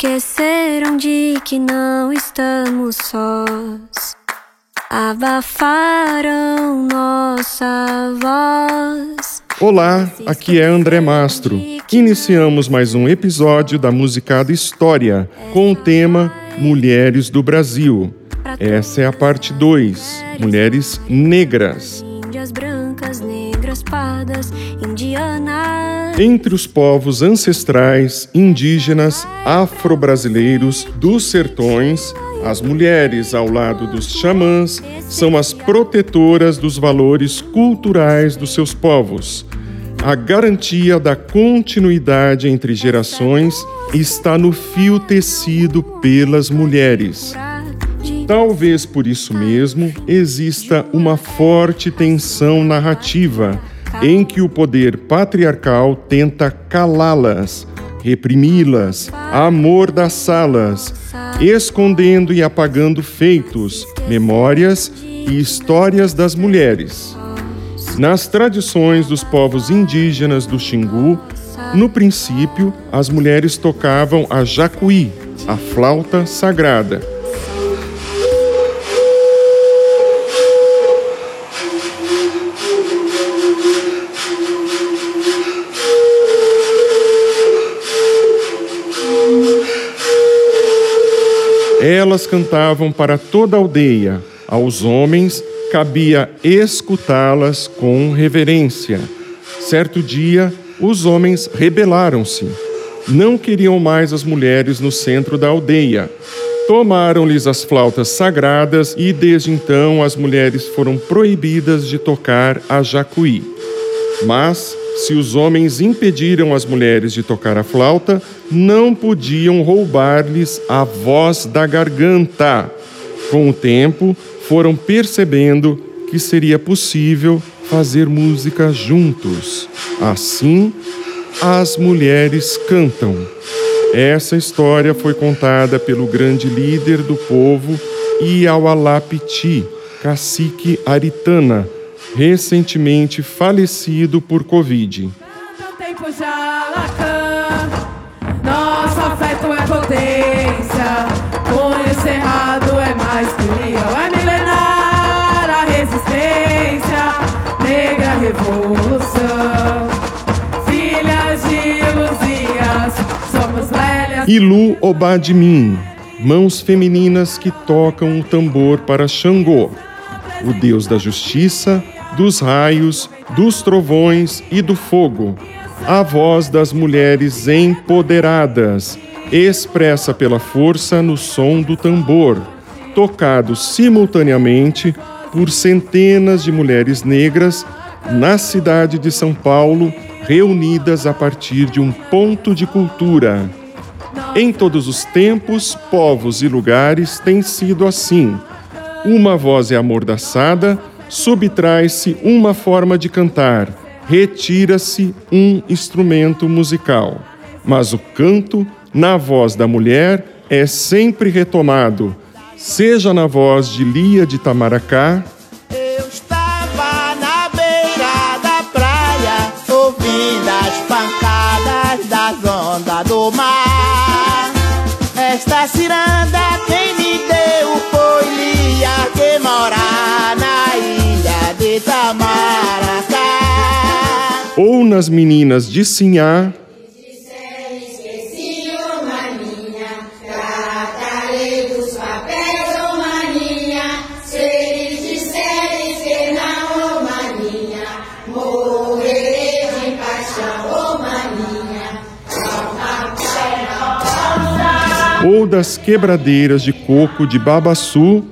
esqueceram de que não estamos sós. Abafaram nossa voz. Olá, aqui é André Mastro. Iniciamos mais um episódio da Musicada História com o tema Mulheres do Brasil. Essa é a parte 2, Mulheres Negras. Índias brancas, negras, pardas, indianas. Entre os povos ancestrais, indígenas, afro-brasileiros dos sertões, as mulheres, ao lado dos xamãs, são as protetoras dos valores culturais dos seus povos. A garantia da continuidade entre gerações está no fio tecido pelas mulheres. Talvez por isso mesmo exista uma forte tensão narrativa em que o poder patriarcal tenta calá-las, reprimi-las, amordaçá-las, escondendo e apagando feitos, memórias e histórias das mulheres. Nas tradições dos povos indígenas do Xingu, no princípio, as mulheres tocavam a jacuí, a flauta sagrada. Elas cantavam para toda a aldeia. Aos homens cabia escutá-las com reverência. Certo dia, os homens rebelaram-se. Não queriam mais as mulheres no centro da aldeia. Tomaram-lhes as flautas sagradas e desde então as mulheres foram proibidas de tocar a jacuí. Mas se os homens impediram as mulheres de tocar a flauta, não podiam roubar-lhes a voz da garganta. Com o tempo, foram percebendo que seria possível fazer música juntos. Assim, as mulheres cantam. Essa história foi contada pelo grande líder do povo Iaualapiti, cacique Aritana, recentemente falecido por Covid. Nosso afeto é potência, punho cerrado é mais que é milenar a resistência, negra revolução, filhas de Luzias, somos velhas. Ilu Obadmin, mãos femininas que tocam o tambor para Xangô, o deus da justiça, dos raios, dos trovões e do fogo. A voz das mulheres empoderadas, expressa pela força no som do tambor, tocado simultaneamente por centenas de mulheres negras na cidade de São Paulo, reunidas a partir de um ponto de cultura. Em todos os tempos, povos e lugares tem sido assim. Uma voz é amordaçada subtrai-se uma forma de cantar, retira-se um instrumento musical. Mas o canto, na voz da mulher, é sempre retomado, seja na voz de Lia de Tamaracá, de paixão, ô maninha. ou das quebradeiras de coco de Babaçu,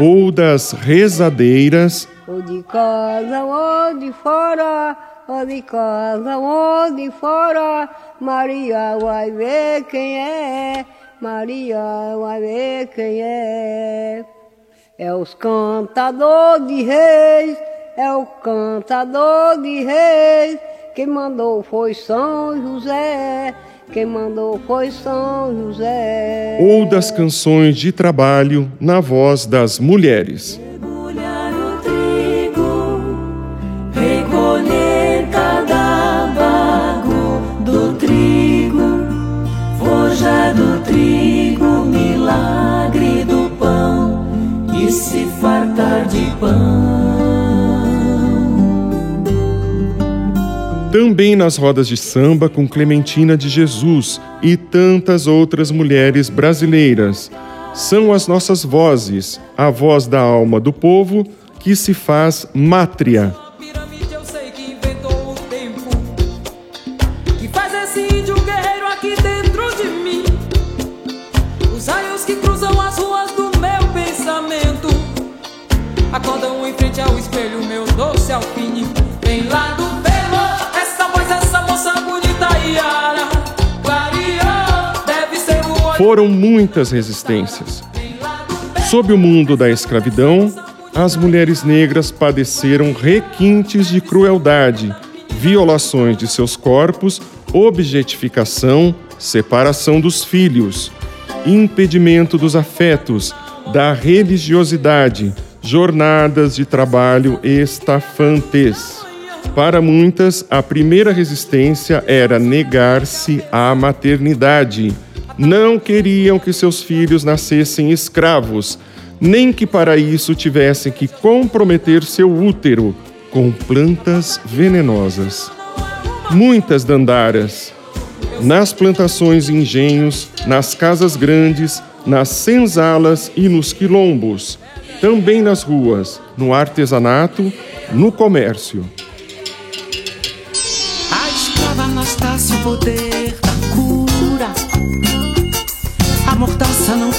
ou das rezadeiras, Ou de casa ou de fora, ou de casa ou de fora, Maria vai ver quem é. Maria vai ver quem é. É os cantador de reis, é o cantador de reis. Quem mandou foi São José, quem mandou foi São José. Ou das canções de trabalho na voz das mulheres. Mergulhar o trigo, recolher cada bago do trigo, forjar do trigo, milagre do pão e se fartar de pão. Também nas rodas de samba com Clementina de Jesus e tantas outras mulheres brasileiras. São as nossas vozes, a voz da alma do povo que se faz mátria. Foram muitas resistências. Sob o mundo da escravidão, as mulheres negras padeceram requintes de crueldade, violações de seus corpos, objetificação, separação dos filhos, impedimento dos afetos, da religiosidade, jornadas de trabalho estafantes. Para muitas, a primeira resistência era negar-se à maternidade. Não queriam que seus filhos nascessem escravos, nem que para isso tivessem que comprometer seu útero com plantas venenosas. Muitas dandaras, nas plantações e engenhos, nas casas grandes, nas senzalas e nos quilombos, também nas ruas, no artesanato, no comércio. A escrava Anastácia, o poder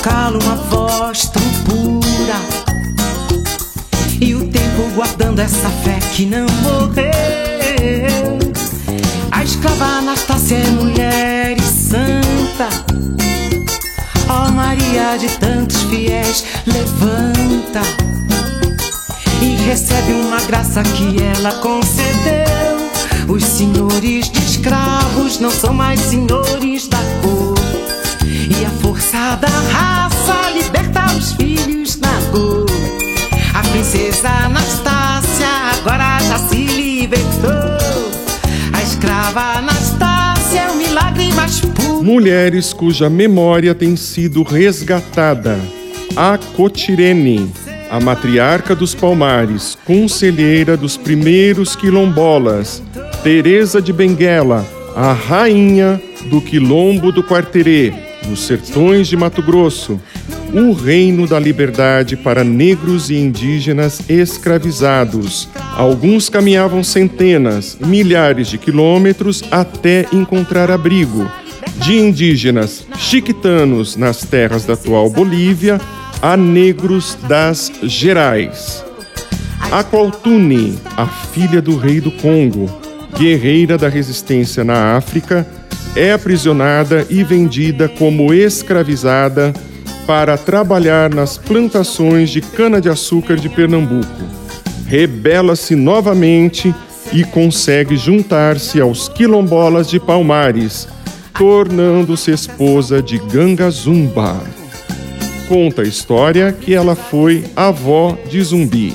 cala uma voz tão pura. E o tempo guardando essa fé que não morreu. A escrava Anastácia é mulher e santa. Ó Maria de tantos fiéis, levanta e recebe uma graça que ela concedeu. Os senhores de escravos não são mais senhores da cor. Da raça liberta os filhos na cor. A princesa Anastácia agora já se libertou. A escrava Anastácia é o milagre mais puro. Mulheres cuja memória tem sido resgatada. A Cotirene, a matriarca dos Palmares, conselheira dos primeiros quilombolas. Teresa de Benguela, a rainha do quilombo do Quarterê, nos sertões de Mato Grosso. O reino da liberdade para negros e indígenas escravizados. Alguns caminhavam centenas, milhares de quilômetros até encontrar abrigo de indígenas chiquitanos nas terras da atual Bolívia a negros das Gerais. A Kwaltuni, a filha do rei do Congo, guerreira da resistência na África, é aprisionada e vendida como escravizada para trabalhar nas plantações de cana-de-açúcar de Pernambuco. Rebela-se novamente e consegue juntar-se aos quilombolas de Palmares, tornando-se esposa de Gangazumba. Conta a história que ela foi avó de Zumbi.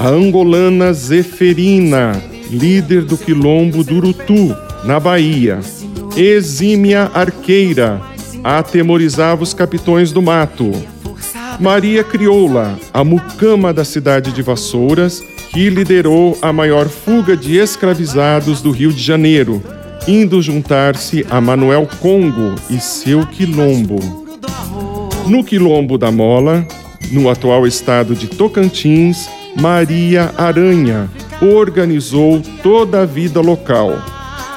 A angolana Zeferina, líder do quilombo do Urutu, na Bahia. Exímia arqueira, atemorizava os capitões do mato. Maria Crioula, a mucama da cidade de Vassouras, que liderou a maior fuga de escravizados do Rio de Janeiro, indo juntar-se a Manuel Congo e seu quilombo. No quilombo da Mola, no atual estado de Tocantins, Maria Aranha organizou toda a vida local.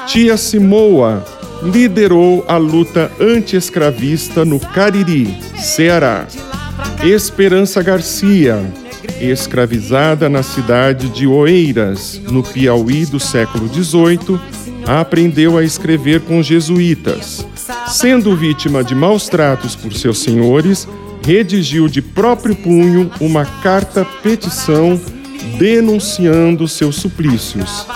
Tia Simoa liderou a luta anti-escravista no Cariri, Ceará. Esperança Garcia, escravizada na cidade de Oeiras, no Piauí do século XVIII, aprendeu a escrever com jesuítas. Sendo vítima de maus tratos por seus senhores, redigiu de próprio punho uma carta-petição denunciando seus suplícios.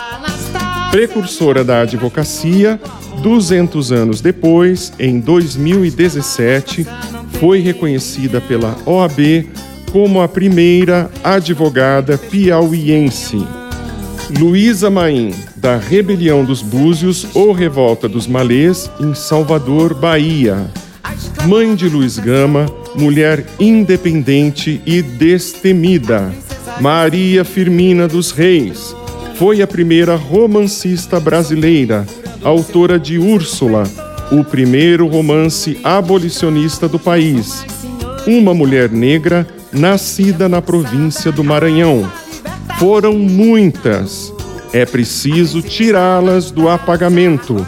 Precursora da advocacia, 200 anos depois, em 2017, foi reconhecida pela OAB como a primeira advogada piauiense. Luísa Maim, da Rebelião dos Búzios ou Revolta dos Malês, em Salvador, Bahia. Mãe de Luiz Gama, mulher independente e destemida. Maria Firmina dos Reis foi a primeira romancista brasileira, autora de Úrsula, o primeiro romance abolicionista do país. Uma mulher negra nascida na província do Maranhão. Foram muitas. É preciso tirá-las do apagamento.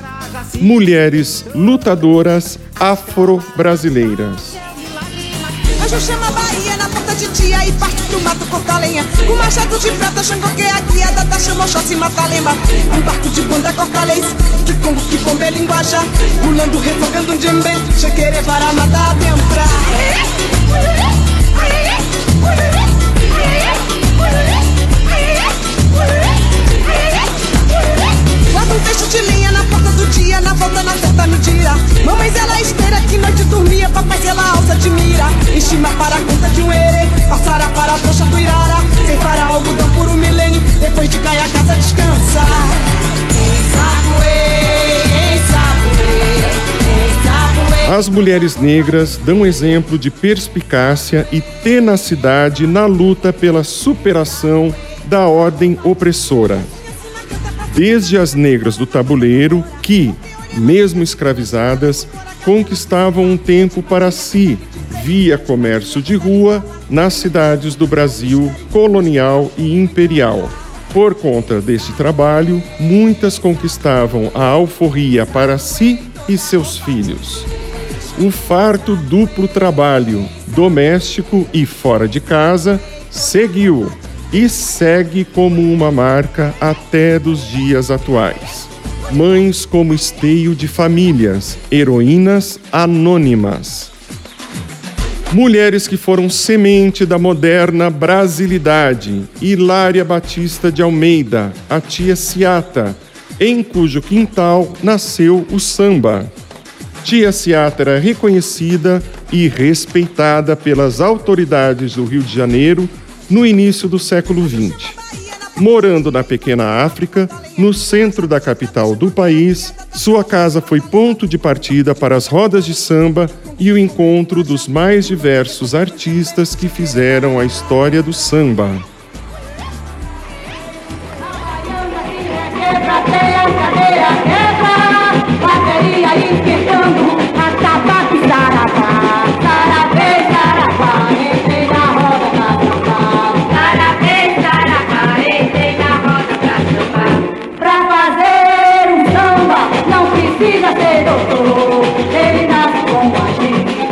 Mulheres lutadoras afro-brasileiras. Ponta de tia e parte pro mato cortar lenha. Com machado de prata, xangô que a guia da taxa mochó mata lema. Um barco de bunda corta leis, que congo que bombe é linguajar. Pulando, refogando um djembe, chequere para matar a Guarda um fecho de linha na porta do dia, na volta na certa mentira. Mamães ela espera que noite dormia, papai ela alça de mira. Estima para a conta de um erê, passará para a trouxa do Irara. Sem para algodão por um milênio, depois de cair a casa descansa. As mulheres negras dão exemplo de perspicácia e tenacidade na luta pela superação da ordem opressora. Desde as negras do tabuleiro, que, mesmo escravizadas, conquistavam um tempo para si via comércio de rua nas cidades do Brasil colonial e imperial. Por conta deste trabalho, muitas conquistavam a alforria para si e seus filhos. O farto duplo trabalho, doméstico e fora de casa, seguiu e segue como uma marca até dos dias atuais. Mães como esteio de famílias, heroínas anônimas. Mulheres que foram semente da moderna brasilidade. Hilária Batista de Almeida, a tia Ciata, em cujo quintal nasceu o samba. Tia Ciata era reconhecida e respeitada pelas autoridades do Rio de Janeiro no início do século XX. Morando na pequena África, no centro da capital do país, sua casa foi ponto de partida para as rodas de samba e o encontro dos mais diversos artistas que fizeram a história do samba.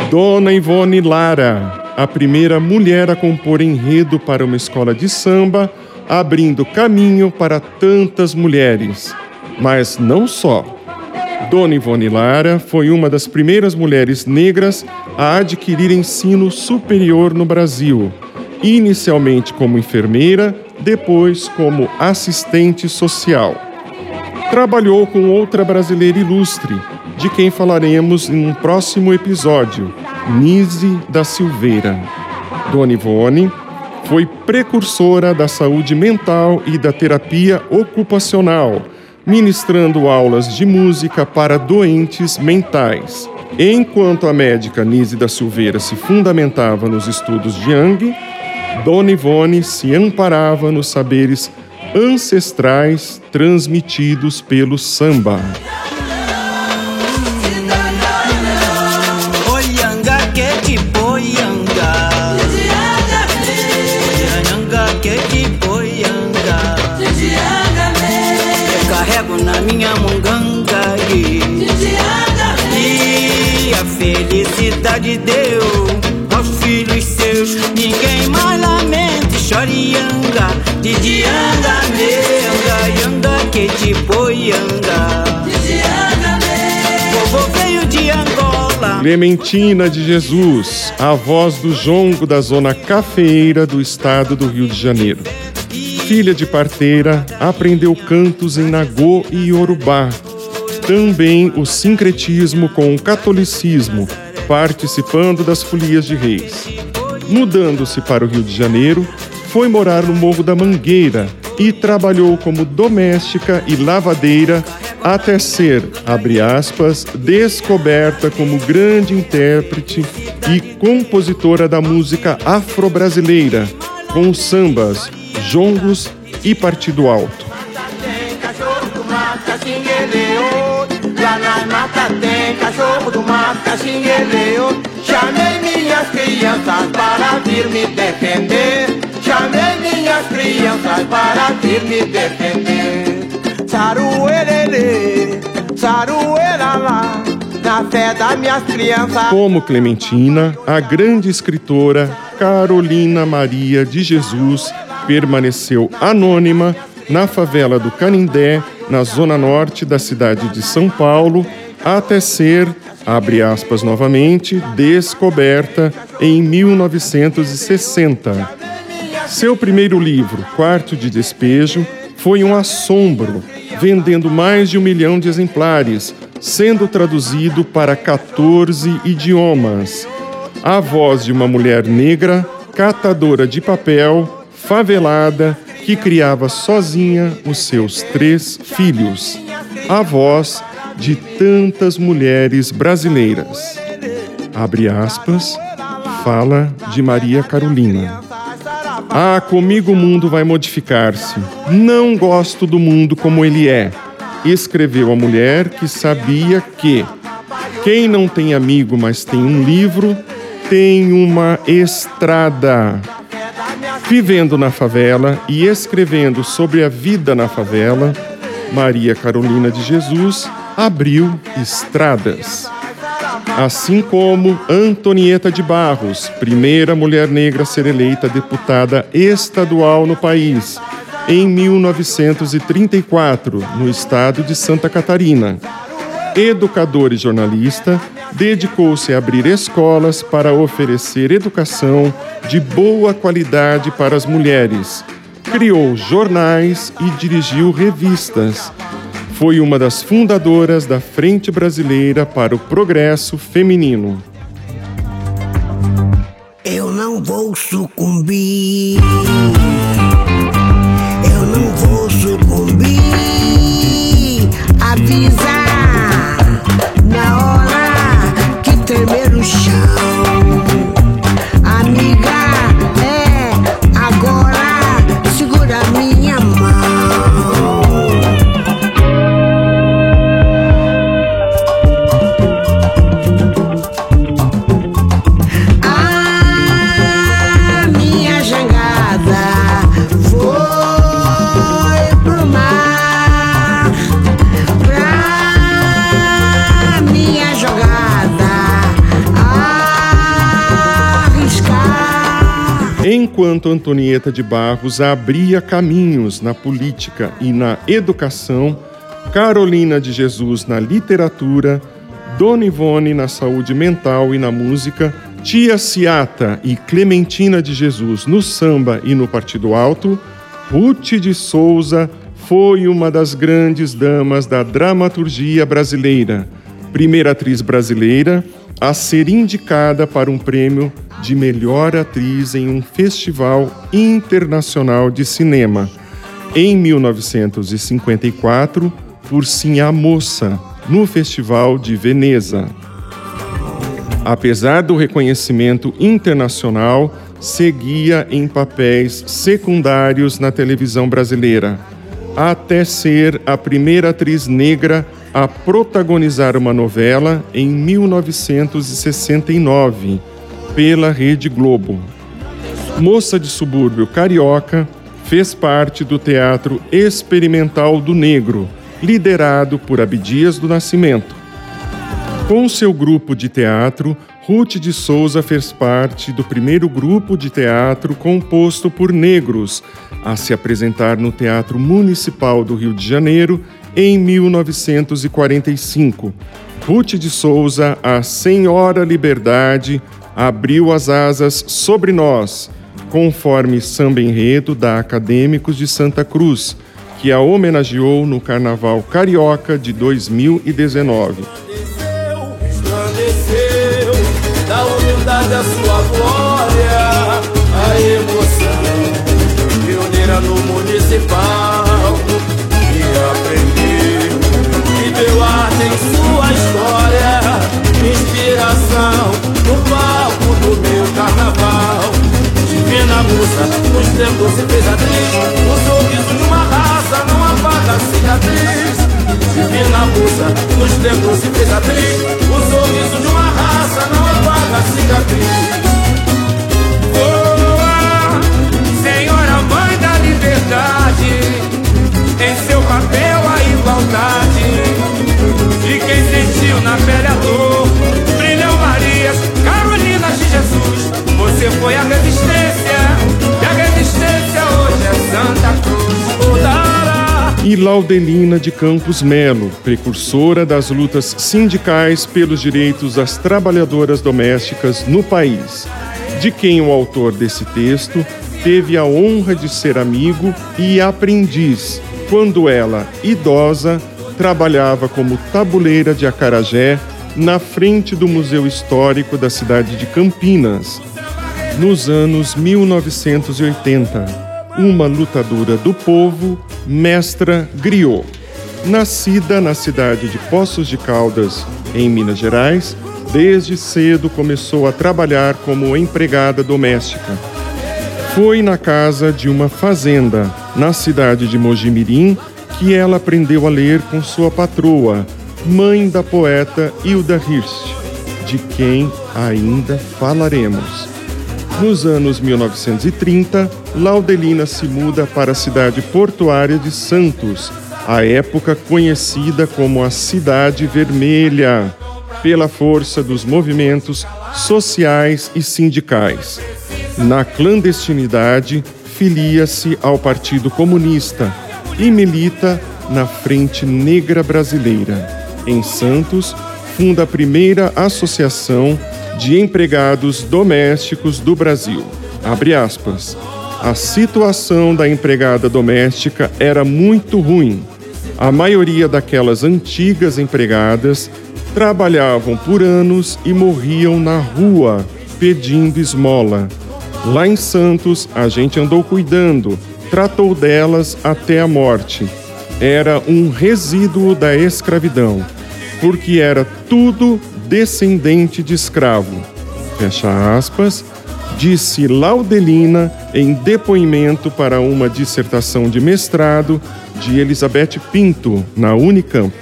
Dona Ivone Lara, a primeira mulher a compor enredo para uma escola de samba, abrindo caminho para tantas mulheres. Mas não só. Dona Ivone Lara foi uma das primeiras mulheres negras a adquirir ensino superior no Brasil, inicialmente como enfermeira, depois como assistente social. Trabalhou com outra brasileira ilustre, de quem falaremos em um próximo episódio, Nise da Silveira. Dona Ivone foi precursora da saúde mental e da terapia ocupacional, ministrando aulas de música para doentes mentais. Enquanto a médica Nise da Silveira se fundamentava nos estudos de Yang, Dona Ivone se amparava nos saberes ancestrais transmitidos pelo samba. Deu aos filhos seus. Ninguém mais lamente chore anda, de anda, menda, anda que de boianga. Vovô veio de Angola. Clementina de Jesus, a voz do jongo da zona cafeeira do estado do Rio de Janeiro. Filha de parteira, aprendeu cantos em Nagô e Yorubá, também o sincretismo com o catolicismo participando das folias de reis. Mudando-se para o Rio de Janeiro, foi morar no Morro da Mangueira e trabalhou como doméstica e lavadeira até ser, abre aspas, descoberta como grande intérprete e compositora da música afro-brasileira, com sambas, jongos e partido alto. Tem cachorro do mato, caxinha leão. Chamei minhas crianças para vir me defender. Chamei minhas crianças para vir me defender. Saruelele, saruelala, na fé das minhas crianças. Como Clementina, a grande escritora Carolina Maria de Jesus permaneceu anônima na favela do Canindé, na zona norte da cidade de São Paulo, até ser, abre aspas novamente, descoberta em 1960. Seu primeiro livro, Quarto de Despejo, foi um assombro, vendendo mais de um milhão de exemplares, sendo traduzido para 14 idiomas. A voz de uma mulher negra, catadora de papel, favelada, que criava sozinha os seus três filhos. A voz de tantas mulheres brasileiras. Abre aspas, fala de Maria Carolina. Ah, comigo o mundo vai modificar-se. Não gosto do mundo como ele é. Escreveu a mulher que sabia que quem não tem amigo, mas tem um livro, tem uma estrada. Vivendo na favela e escrevendo sobre a vida na favela, Maria Carolina de Jesus abriu estradas. Assim como Antonieta de Barros, primeira mulher negra a ser eleita deputada estadual no país, em 1934, no estado de Santa Catarina. Educador e jornalista, dedicou-se a abrir escolas para oferecer educação de boa qualidade para as mulheres. Criou jornais e dirigiu revistas. Foi uma das fundadoras da Frente Brasileira para o Progresso Feminino. Eu não vou sucumbir. Eu não vou sucumbir. Avisa Enquanto Antonieta de Barros abria caminhos na política e na educação, Carolina de Jesus na literatura, Dona Ivone na saúde mental e na música, Tia Ciata e Clementina de Jesus no samba e no Partido Alto, Ruth de Souza foi uma das grandes damas da dramaturgia brasileira, primeira atriz brasileira a ser indicada para um prêmio de melhor atriz em um festival internacional de cinema. Em 1954, por Sim a Moça, no Festival de Veneza. Apesar do reconhecimento internacional, seguia em papéis secundários na televisão brasileira, até ser a primeira atriz negra a protagonizar uma novela em 1969, pela Rede Globo. Moça de subúrbio carioca, fez parte do Teatro Experimental do Negro, liderado por Abdias do Nascimento. Com seu grupo de teatro, Ruth de Souza fez parte do primeiro grupo de teatro composto por negros a se apresentar no Teatro Municipal do Rio de Janeiro em 1945, Ruth de Souza, a Senhora Liberdade, abriu as asas sobre nós, conforme samba enredo da Acadêmicos de Santa Cruz, que a homenageou no Carnaval Carioca de 2019. Nos tempos se fez atriz, o sorriso de uma raça não apaga a cicatriz. Divina musa, nos tempos fez atriz, o sorriso de uma raça não apaga a cicatriz. Voa, Senhora Mãe da Liberdade, em seu papel a igualdade de quem sentiu na pele a dor. Brilham Marias, Carolinas de Jesus, você foi a resistência, Santa Cruz. E Laudelina de Campos Melo, precursora das lutas sindicais pelos direitos das trabalhadoras domésticas no país, de quem o autor desse texto teve a honra de ser amigo e aprendiz, quando ela, idosa, trabalhava como tabuleira de acarajé na frente do Museu Histórico da cidade de Campinas, nos anos 1980 uma lutadora do povo, mestra griot. Nascida na cidade de Poços de Caldas, em Minas Gerais, desde cedo começou a trabalhar como empregada doméstica. Foi na casa de uma fazenda, na cidade de Mojimirim, que ela aprendeu a ler com sua patroa, mãe da poeta Hilda Hirst, de quem ainda falaremos. Nos anos 1930, Laudelina se muda para a cidade portuária de Santos, à época conhecida como a Cidade Vermelha, pela força dos movimentos sociais e sindicais. Na clandestinidade, filia-se ao Partido Comunista e milita na Frente Negra Brasileira. Em Santos, funda a primeira associação de empregados domésticos do Brasil. Abre aspas. A situação da empregada doméstica era muito ruim. A maioria daquelas antigas empregadas trabalhavam por anos e morriam na rua pedindo esmola. Lá em Santos, a gente andou cuidando, tratou delas até a morte. Era um resíduo da escravidão, porque era tudo descendente de escravo. Fecha aspas, disse Laudelina em depoimento para uma dissertação de mestrado de Elizabeth Pinto, na Unicamp.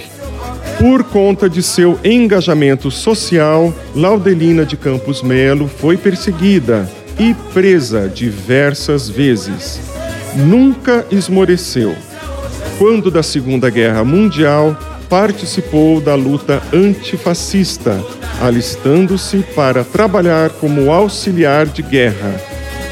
Por conta de seu engajamento social, Laudelina de Campos Melo foi perseguida e presa diversas vezes. Nunca esmoreceu. Quando da Segunda Guerra Mundial, participou da luta antifascista, alistando-se para trabalhar como auxiliar de guerra.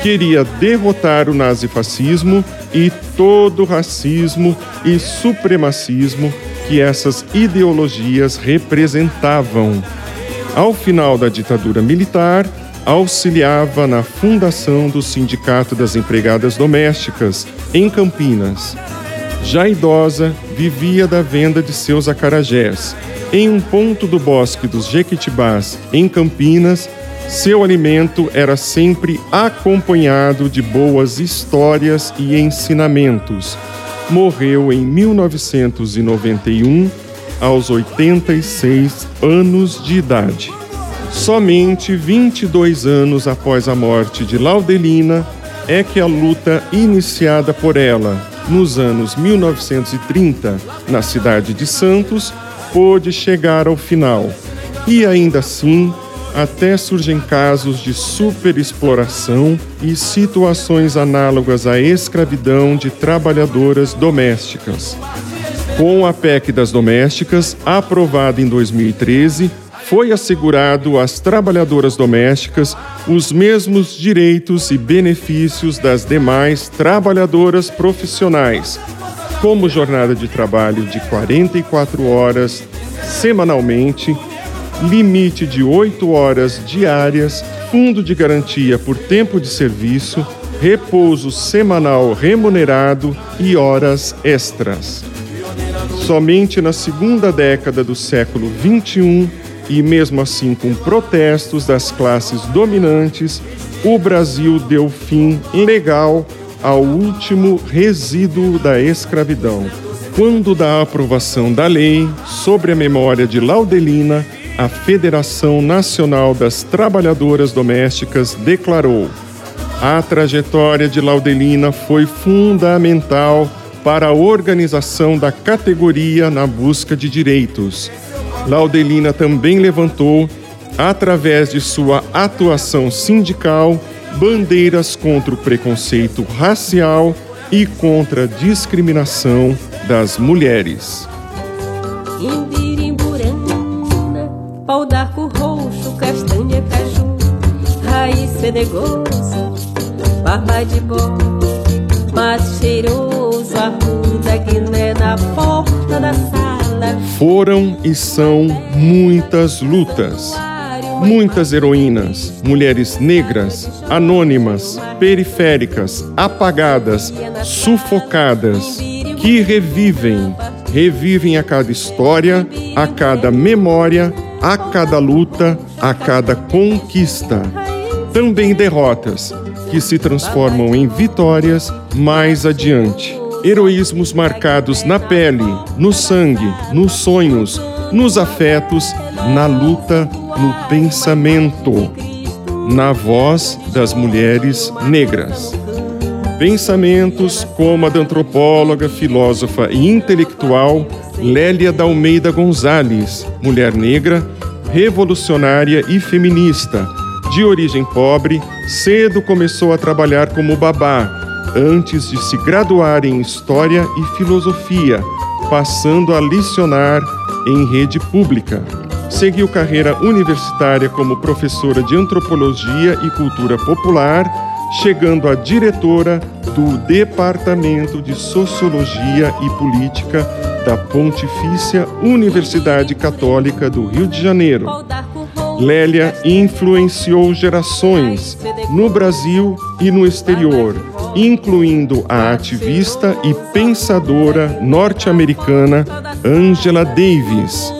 Queria derrotar o nazifascismo e todo o racismo e supremacismo que essas ideologias representavam. Ao final da ditadura militar, auxiliava na fundação do Sindicato das Empregadas Domésticas, em Campinas. Já idosa, vivia da venda de seus acarajés. Em um ponto do Bosque dos Jequitibás, em Campinas, seu alimento era sempre acompanhado de boas histórias e ensinamentos. Morreu em 1991, aos 86 anos de idade. Somente 22 anos após a morte de Laudelina é que a luta iniciada por ela nos anos 1930 na cidade de Santos pôde chegar ao final. E ainda assim, até surgem casos de superexploração e situações análogas à escravidão de trabalhadoras domésticas. Com a PEC das domésticas, aprovada em 2013, foi assegurado às trabalhadoras domésticas os mesmos direitos e benefícios das demais trabalhadoras profissionais, como jornada de trabalho de 44 horas semanalmente, limite de 8 horas diárias, fundo de garantia por tempo de serviço, repouso semanal remunerado e horas extras. Somente na segunda década do século XXI, e mesmo assim com protestos das classes dominantes, o Brasil deu fim legal ao último resíduo da escravidão, quando da aprovação da lei sobre a memória de Laudelina, a Federação Nacional das Trabalhadoras Domésticas declarou: a trajetória de Laudelina foi fundamental para a organização da categoria na busca de direitos. Laudelina também levantou, através de sua atuação sindical, bandeiras contra o preconceito racial e contra a discriminação das mulheres. Pau d'arco roxo, castanha, caju, raiz barba de mato cheiroso, arruda, guiné na porta. Foram e são muitas lutas. Muitas heroínas, mulheres negras, anônimas, periféricas, apagadas, sufocadas, que revivem, revivem a cada história, a cada memória, a cada luta, a cada conquista. Também derrotas, que se transformam em vitórias mais adiante. Heroísmos marcados na pele, no sangue, nos sonhos, nos afetos, na luta, no pensamento, na voz das mulheres negras. Pensamentos como a da antropóloga, filósofa e intelectual Lélia da Almeida Gonzalez, mulher negra, revolucionária e feminista, de origem pobre, cedo começou a trabalhar como babá, antes de se graduar em História e Filosofia, passando a licionar em rede pública. Seguiu carreira universitária como professora de Antropologia e Cultura Popular, chegando a diretora do Departamento de Sociologia e Política da Pontifícia Universidade Católica do Rio de Janeiro. Lélia influenciou gerações no Brasil e no exterior, incluindo a ativista e pensadora norte-americana Angela Davis.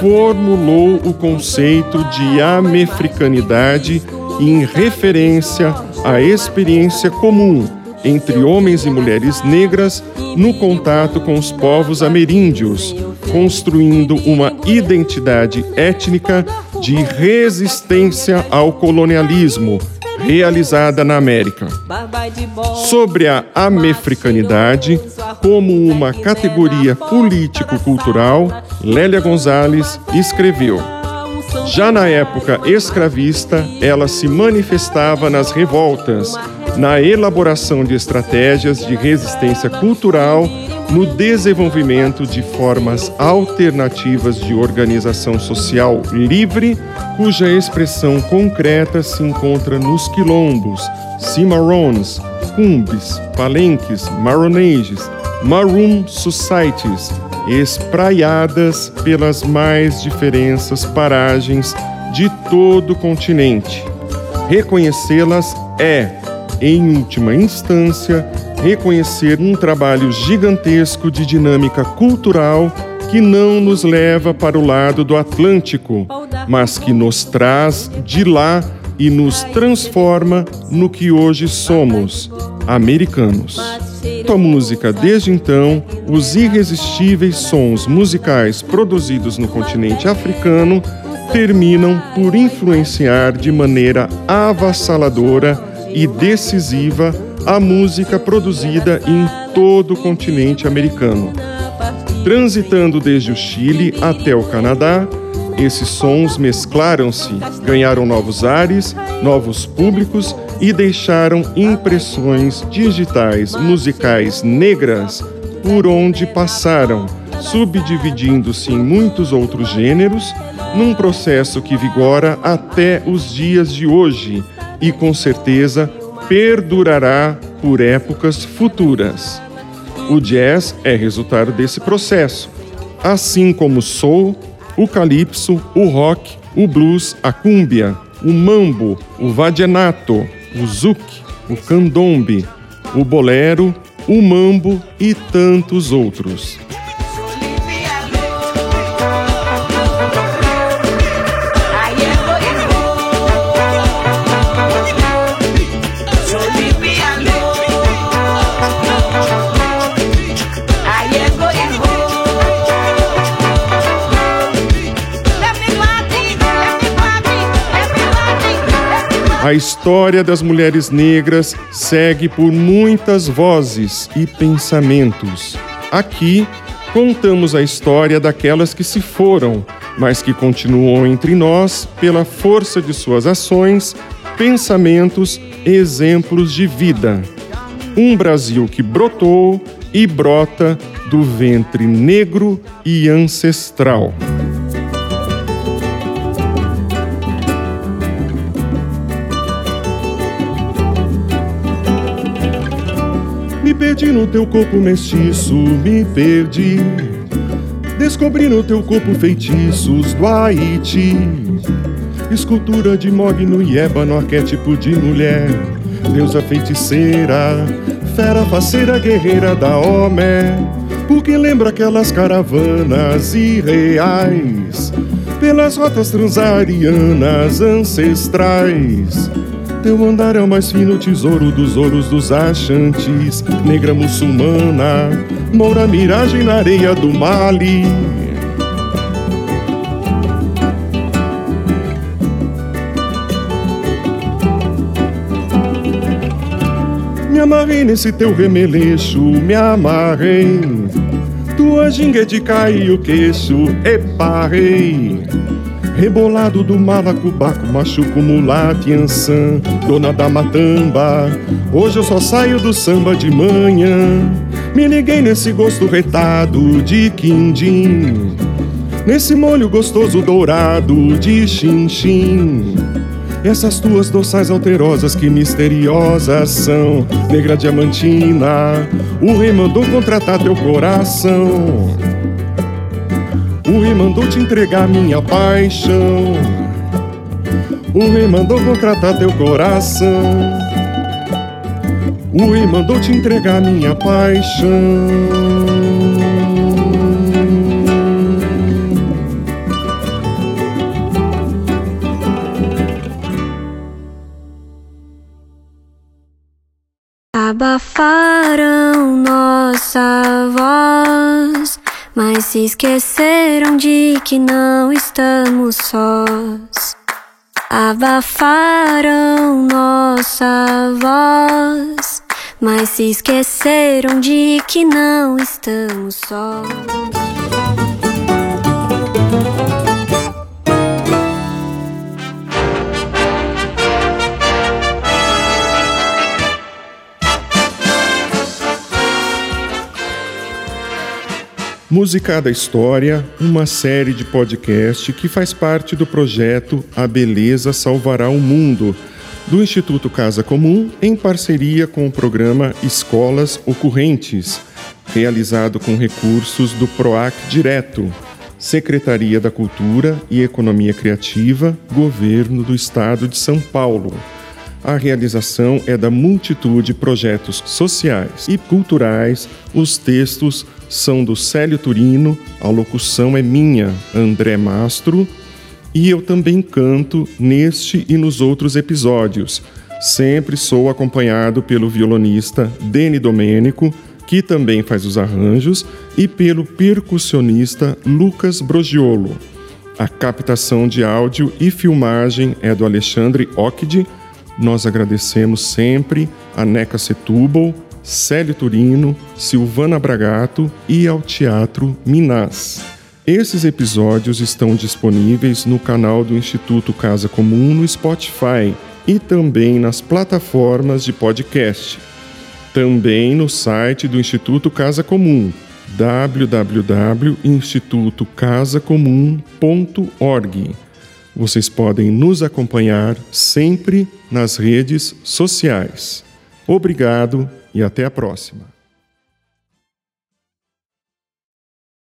Formulou o conceito de amefricanidade em referência à experiência comum entre homens e mulheres negras no contato com os povos ameríndios, construindo uma identidade étnica de resistência ao colonialismo realizada na América. Sobre a amefricanidade como uma categoria político-cultural, Lélia Gonzalez escreveu: Já na época escravista, ela se manifestava nas revoltas, na elaboração de estratégias de resistência cultural, no desenvolvimento de formas alternativas de organização social livre, cuja expressão concreta se encontra nos quilombos, cimarrons, cumbes, palenques, marronages, maroon societies, espraiadas pelas mais diferentes paragens de todo o continente. Reconhecê-las é, em última instância, reconhecer um trabalho gigantesco de dinâmica cultural que não nos leva para o lado do Atlântico, mas que nos traz de lá e nos transforma no que hoje somos, americanos. A música, desde então, os irresistíveis sons musicais produzidos no continente africano terminam por influenciar de maneira avassaladora e decisiva a música produzida em todo o continente americano. Transitando desde o Chile até o Canadá, esses sons mesclaram-se, ganharam novos ares, novos públicos e deixaram impressões digitais musicais negras por onde passaram, subdividindo-se em muitos outros gêneros, num processo que vigora até os dias de hoje e com certeza perdurará por épocas futuras. O jazz é resultado desse processo, assim como soul, o calypso, o rock, o blues, a cúmbia, o mambo, o vadianato, o zouk, o candombe, o bolero, o mambo e tantos outros. A história das mulheres negras segue por muitas vozes e pensamentos. Aqui contamos a história daquelas que se foram, mas que continuam entre nós pela força de suas ações, pensamentos, exemplos de vida. Um Brasil que brotou e brota do ventre negro e ancestral. Perdi no teu corpo mestiço, me perdi. Descobri no teu corpo feitiços do Haiti. Escultura de mogno e ébano, arquétipo de mulher. Deusa feiticeira, fera faceira, guerreira da Homé. Porque lembra aquelas caravanas irreais. Pelas rotas transarianas ancestrais. Teu andar é o mais fino tesouro dos ouros dos achantes. Negra muçulmana, moura miragem na areia do Mali. Me amarrei nesse teu remeleixo, me amarrei. Tua ginga é de cair o queixo, eparrei. Rebolado do malacubaco, machuco mulato e ançã, dona da matamba. Hoje eu só saio do samba de manhã. Me liguei nesse gosto retado de quindim, nesse molho gostoso dourado de chinchim. Essas tuas doçais alterosas que misteriosas são, negra diamantina, o rei mandou contratar teu coração. O rei mandou te entregar minha paixão. O rei mandou contratar teu coração. O rei mandou te entregar minha paixão. Abafaram nossa voz, mas se esqueceram de que não estamos sós. Abafaram nossa voz, mas se esqueceram de que não estamos sós. Musicada História, uma série de podcast que faz parte do projeto A Beleza Salvará o Mundo, do Instituto Casa Comum, em parceria com o programa Escolas Ocorrentes, realizado com recursos do PROAC Direto, Secretaria da Cultura e Economia Criativa, Governo do Estado de São Paulo. A realização é da multitude de projetos sociais e culturais. Os textos são do Célio Turino, a locução é minha, André Mastro, e eu também canto neste e nos outros episódios. Sempre sou acompanhado pelo violonista Deni Domênico, que também faz os arranjos, e pelo percussionista Lucas Brogiolo. A captação de áudio e filmagem é do Alexandre Occhidi. Nós agradecemos sempre a Neca Setúbal, Célio Turino, Silvana Bragato e ao Teatro Minas. Esses episódios estão disponíveis no canal do Instituto Casa Comum no Spotify e também nas plataformas de podcast. Também no site do Instituto Casa Comum, www.institutocasacomum.org. Vocês podem nos acompanhar sempre nas redes sociais. Obrigado e até a próxima.